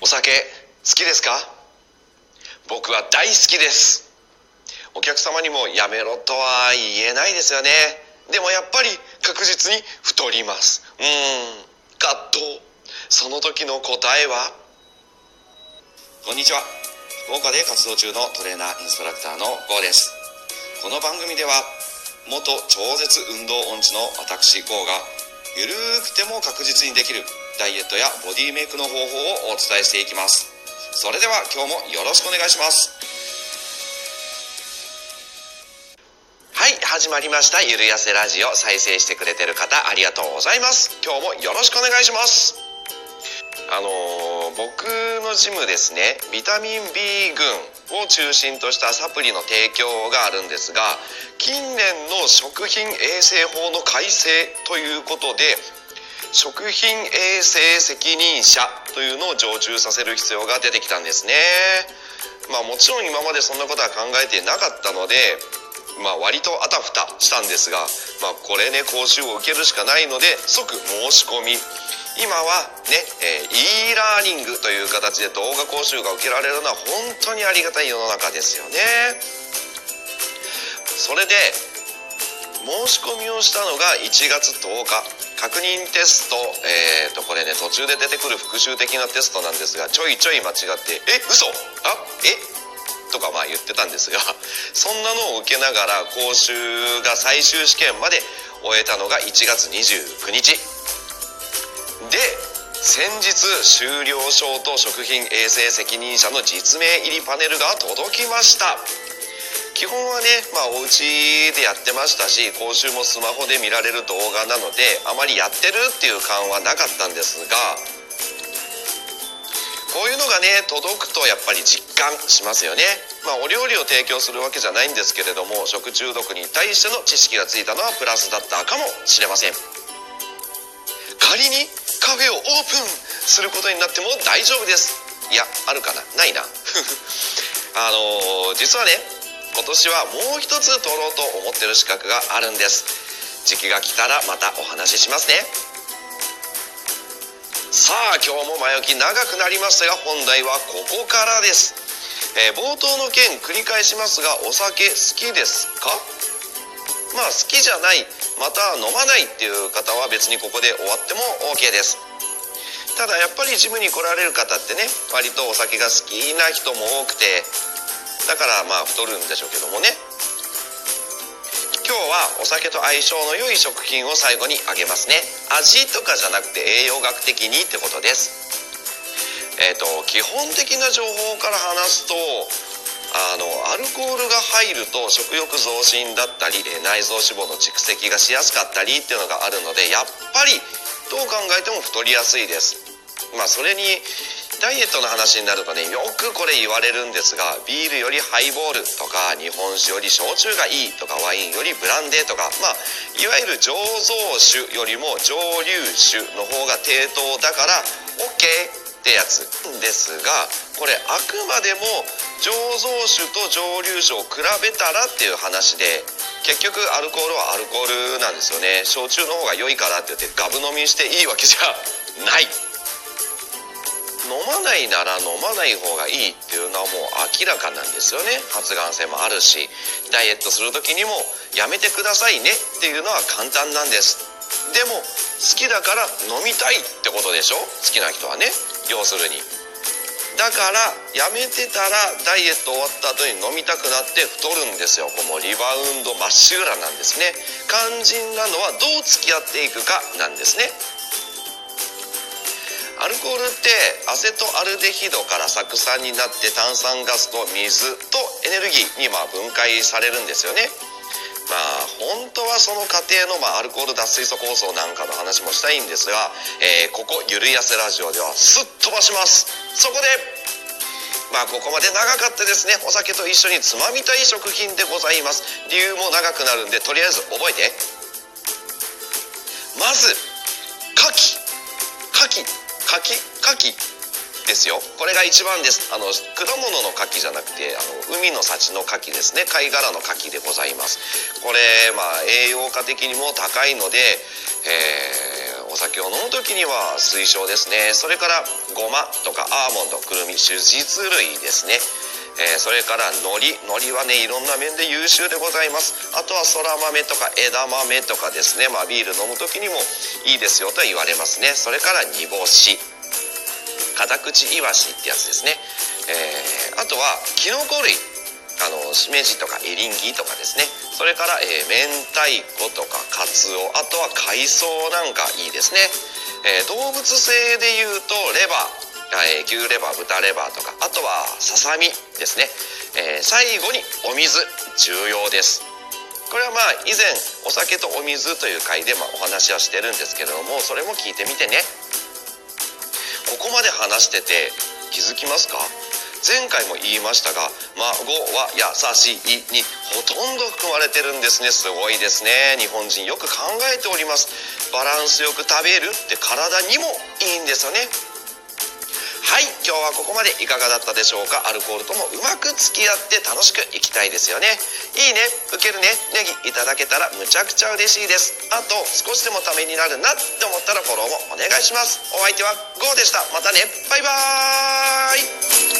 お酒好きですか？僕は大好きです。お客様にもやめろとは言えないですよね。でもやっぱり確実に太ります。うーん。葛藤。その時の答えは？こんにちは。福岡で活動中のトレーナーインストラクターの GO です。この番組では元超絶運動音痴の私 GO がゆるくても確実にできるダイエットやボディメイクの方法をお伝えしていきます。それでは今日もよろしくお願いします。はい始まりました。ゆるやせラジオ再生してくれてる方ありがとうございます。今日もよろしくお願いします。あのー僕のジムですねビタミン B 群を中心としたサプリの提供があるんですが近年の食品衛生法の改正ということで食品衛生責任者というのを常駐させる必要が出てきたんですね。まあもちろん今までそんなことは考えてなかったのでまあ割とあたふたしたんですがまあこれね講習を受けるしかないので即申し込み。今はね、えー e ラーニングという形で動画講習が受けられるのは本当にありがたい世の中ですよね。それで申し込みをしたのが1月10日。確認テストえー、とこれね途中で出てくる復習的なテストなんですがちょいちょい間違って「え嘘あえ？とかまあ言ってたんですが そんなのを受けながら講習が最終試験まで終えたのが1月29日。で先日終了証と食品衛生責任者の実名入りパネルが届きました。基本はねまあお家でやってましたし講習もスマホで見られる動画なのであまりやってるっていう感はなかったんですがこういうのがね届くとやっぱり実感しますよね。まあお料理を提供するわけじゃないんですけれども食中毒に対しての知識がついたのはプラスだったかもしれません。仮にカフェをオープンすることになっても大丈夫です。いやあるかな？ないな。あのー実はね今年はもう一つ取ろうと思ってる資格があるんです。時期が来たらまたお話ししますね。さあ今日も前置き長くなりましたが本題はここからです、えー冒頭の件繰り返しますがお酒好きですか？まあ好きじゃないまた飲まないっていう方は別にここで終わっても OK です。ただやっぱりジムに来られる方ってね割とお酒が好きな人も多くてだからまあ太るんでしょうけどもね。今日はお酒と相性の良い食品を最後にあげますね。味とかじゃなくて栄養学的にってことです。えっ、と基本的な情報から話すとあのアルコールが入ると食欲増進だったりえ内臓脂肪の蓄積がしやすかったりっていうのがあるのでやっぱりどう考えても太りやすいです。まあそれにダイエットの話になるとねよくこれ言われるんですがビールよりハイボールとか日本酒より焼酎がいいとかワインよりブランデーとかまあいわゆる醸造酒よりも蒸留酒の方が低糖だから OK ってやつですがこれあくまでも醸造酒と蒸留酒を比べたらっていう話で結局アルコールはアルコールなんですよね。焼酎の方が良いからって言ってガブ飲みしていいわけじゃない。飲まないなら飲まない方がいいっていうのはもう明らかなんですよね。発がん性もあるしダイエットする時にもやめてくださいね。っていうのは簡単なんです。でも好きだから飲みたいってことでしょ？好きな人はね。要するに。だからやめてたらダイエット終わった後に飲みたくなって太るんですよ。こうもうリバウンドまっしぐらなんですね。肝心なのはどう付き合っていくかなんですね。アルコールってアセトアルデヒドから酢酸になって炭酸ガスと水とエネルギーにま分解されるんですよね。まあ本当はその過程の、まあ、アルコール脱水素酵素なんかの話もしたいんですが、えーここゆるやせラジオではすっ飛ばします。そこでまあここまで長かったですね。お酒と一緒につまみたい食品でございます。理由も長くなるんでとりあえず覚えて。まず牡蠣。牡蠣。柿柿ですよ。これが一番です。あの果物の牡蠣じゃなくてあの海の幸の牡蠣ですね。貝殻の牡蠣でございます。これまあ栄養価的にも高いので、えーお酒を飲む時には推奨ですね。それからごまとかアーモンドくるみ種実類ですね。えー、それから海苔。海苔はねいろんな面で優秀でございます。あとはそら豆とか枝豆とかですね。まあビール飲む時にもいいですよと言われますね。それから煮干し。カタクチイワシってやつですね、えー、あとはキノコ類。あのしめじとかエリンギとかですね。それから、えー、明太子とかカツオ。あとは海藻なんかいいですね、えー、動物性でいうとレバー。え、牛レバー豚レバーとかあとはささみですね、えー、最後にお水重要です。これはまあ以前お酒とお水という回でまお話はしてるんですけれどもそれも聞いてみてね。ここまで話してて気づきますか？前回も言いましたが「孫は優しい」にほとんど含まれてるんですね。すごいですね。日本人よく考えております。バランスよく食べるって体にもいいんですよね。はい今日はここまでいかがだったでしょうか？アルコールともうまく付き合って楽しくいきたいですよね。いいね？受けるね？ネギいただけたらむちゃくちゃ嬉しいです。あと少しでもためになるなって思ったらフォローもお願いします。お相手は GO でした。またね。バイバーイ。